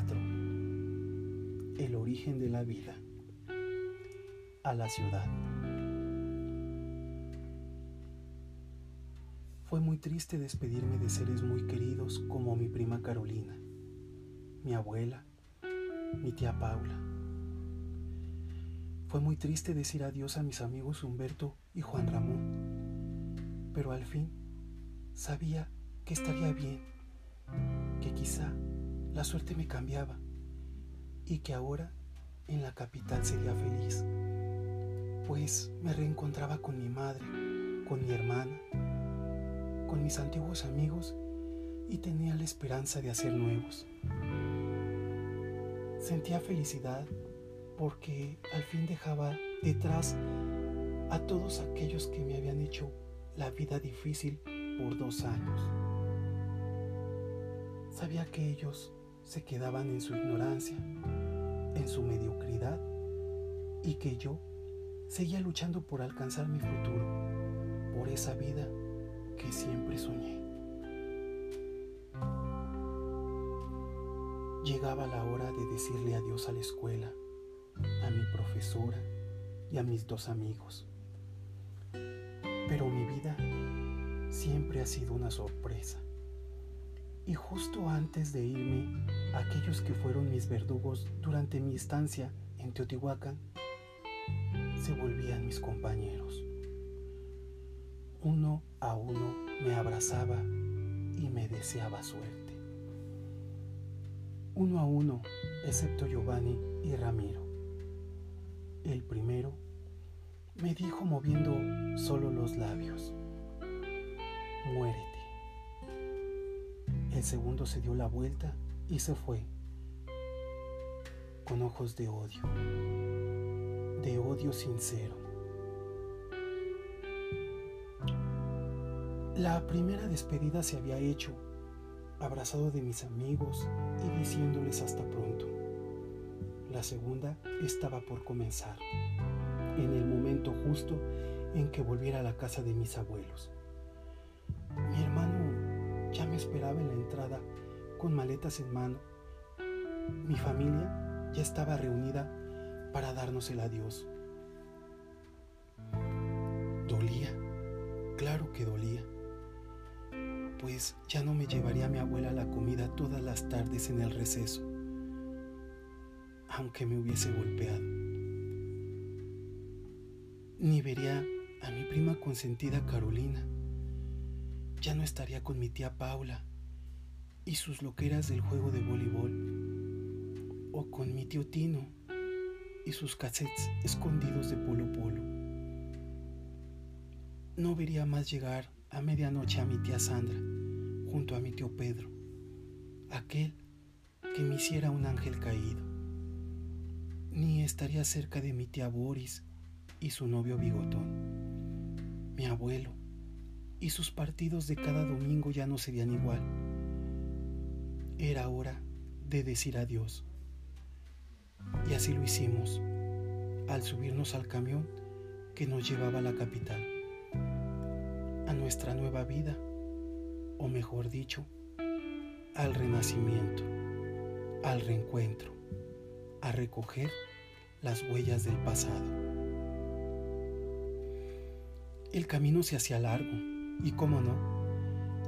4. El origen de la vida. A la ciudad. Fue muy triste despedirme de seres muy queridos como mi prima Carolina, mi abuela, mi tía Paula. Fue muy triste decir adiós a mis amigos Humberto y Juan Ramón, pero al fin sabía que estaría bien, que quizá la suerte me cambiaba y que ahora en la capital sería feliz, pues me reencontraba con mi madre, con mi hermana, con mis antiguos amigos y tenía la esperanza de hacer nuevos. Sentía felicidad porque al fin dejaba detrás a todos aquellos que me habían hecho la vida difícil por dos años. Sabía que ellos se quedaban en su ignorancia, en su mediocridad y que yo seguía luchando por alcanzar mi futuro, por esa vida que siempre soñé. Llegaba la hora de decirle adiós a la escuela, a mi profesora y a mis dos amigos. Pero mi vida siempre ha sido una sorpresa. Y justo antes de irme, aquellos que fueron mis verdugos durante mi estancia en Teotihuacán se volvían mis compañeros. Uno a uno me abrazaba y me deseaba suerte. Uno a uno, excepto Giovanni y Ramiro. El primero me dijo moviendo solo los labios, muérete. El segundo se dio la vuelta y se fue, con ojos de odio, de odio sincero. La primera despedida se había hecho, abrazado de mis amigos y diciéndoles hasta pronto. La segunda estaba por comenzar, en el momento justo en que volviera a la casa de mis abuelos. Mi hermano esperaba en la entrada con maletas en mano. Mi familia ya estaba reunida para darnos el adiós. Dolía, claro que dolía, pues ya no me llevaría a mi abuela la comida todas las tardes en el receso, aunque me hubiese golpeado. Ni vería a mi prima consentida Carolina. Ya no estaría con mi tía Paula y sus loqueras del juego de voleibol, o con mi tío Tino y sus cassettes escondidos de polo polo. No vería más llegar a medianoche a mi tía Sandra junto a mi tío Pedro, aquel que me hiciera un ángel caído. Ni estaría cerca de mi tía Boris y su novio Bigotón, mi abuelo, y sus partidos de cada domingo ya no serían igual era hora de decir adiós. Y así lo hicimos al subirnos al camión que nos llevaba a la capital, a nuestra nueva vida, o mejor dicho, al renacimiento, al reencuentro, a recoger las huellas del pasado. El camino se hacía largo y, cómo no,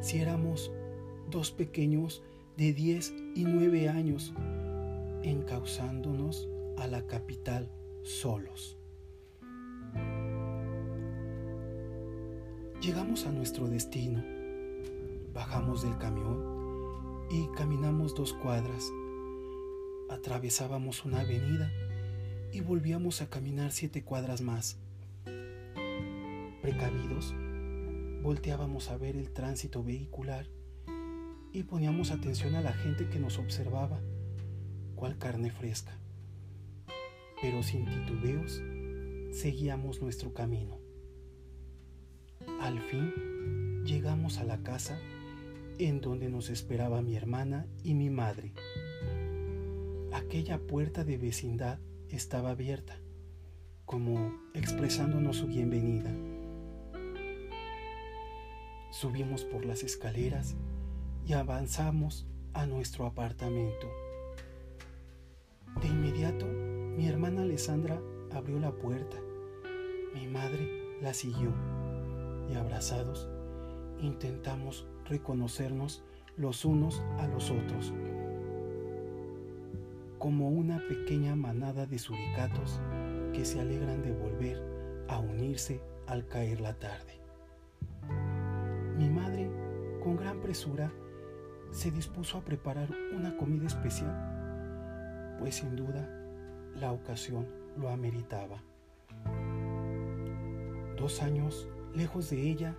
si éramos dos pequeños de 10 y 9 años, encauzándonos a la capital solos. Llegamos a nuestro destino, bajamos del camión y caminamos dos cuadras, atravesábamos una avenida y volvíamos a caminar siete cuadras más. Precavidos, volteábamos a ver el tránsito vehicular y poníamos atención a la gente que nos observaba, cual carne fresca. Pero sin titubeos, seguíamos nuestro camino. Al fin llegamos a la casa en donde nos esperaba mi hermana y mi madre. Aquella puerta de vecindad estaba abierta, como expresándonos su bienvenida. Subimos por las escaleras y avanzamos a nuestro apartamento. De inmediato, mi hermana Alessandra abrió la puerta. Mi madre la siguió y abrazados intentamos reconocernos los unos a los otros, como una pequeña manada de suricatos que se alegran de volver a unirse al caer la tarde. Mi madre, con gran presura, se dispuso a preparar una comida especial, pues sin duda la ocasión lo ameritaba. Dos años lejos de ella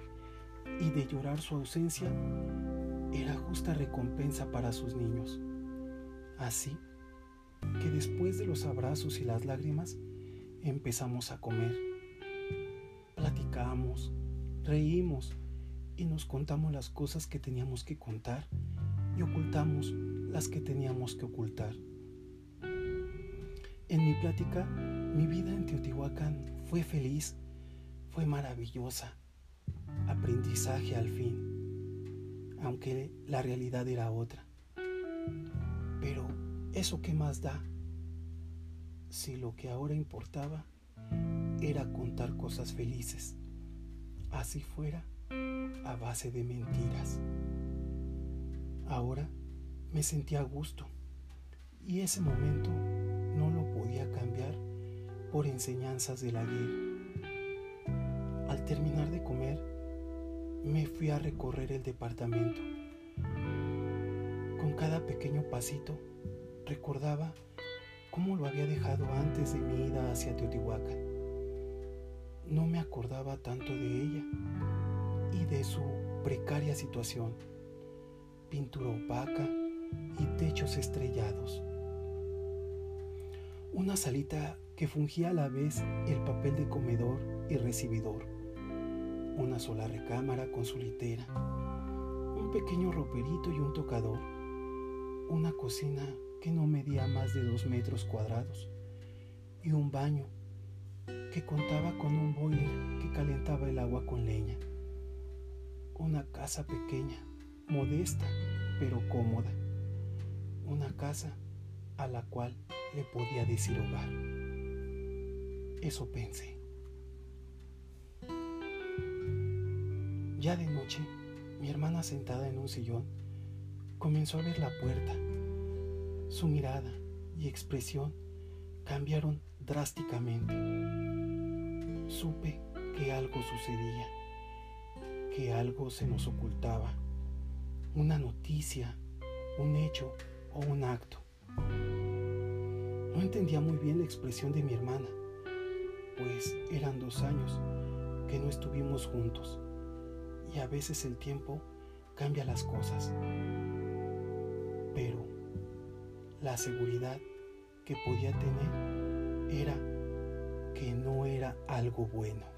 y de llorar su ausencia era justa recompensa para sus niños. Así que después de los abrazos y las lágrimas empezamos a comer. Platicamos, reímos y nos contamos las cosas que teníamos que contar y ocultamos las que teníamos que ocultar. En mi plática, mi vida en Teotihuacán fue feliz, fue maravillosa, aprendizaje al fin, aunque la realidad era otra. Pero, ¿eso qué más da? Si lo que ahora importaba era contar cosas felices, así fuera a base de mentiras. Ahora me sentía a gusto y ese momento no lo podía cambiar por enseñanzas de la guía. Al terminar de comer, me fui a recorrer el departamento. Con cada pequeño pasito recordaba cómo lo había dejado antes de mi ida hacia Teotihuacán. No me acordaba tanto de ella de su precaria situación pintura opaca y techos estrellados. Una salita que fungía a la vez el papel de comedor y recibidor. Una sola recámara con su litera. Un pequeño roperito y un tocador. Una cocina que no medía más de dos metros cuadrados. Y un baño que contaba con un boiler que calentaba el agua con leña. Una casa pequeña modesta pero cómoda, una casa a la cual le podía decir hogar. Eso pensé. Ya de noche, mi hermana sentada en un sillón comenzó a ver la puerta. Su mirada y expresión cambiaron drásticamente. Supe que algo sucedía, que algo se nos ocultaba una noticia, un hecho o un acto. No entendía muy bien la expresión de mi hermana, pues eran dos años que no estuvimos juntos y a veces el tiempo cambia las cosas. Pero la seguridad que podía tener era que no era algo bueno.